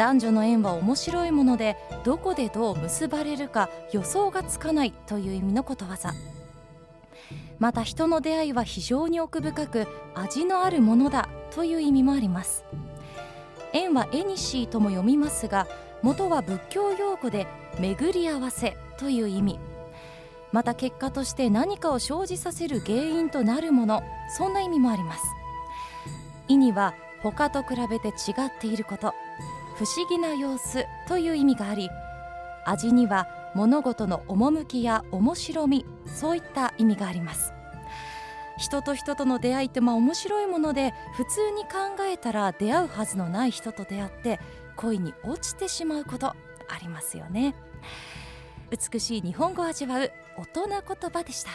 男女の縁は面白いものでどこでどう結ばれるか予想がつかないという意味のことわざ。また人の出会いは非常に奥深く味のあるものだという意味もあります。縁はエニシーとも読みますが元は仏教用語で巡り合わせという意味。また結果として何かを生じさせる原因となるものそんな意味もあります。意には他と比べて違っていること。不思議な様子という意味があり味には物事の趣や面白みそういった意味があります。人と人との出会いってまあ面白いもので普通に考えたら出会うはずのない人と出会って恋に落ちてしまうことありますよね。美しい日本語を味わう大人言葉でした。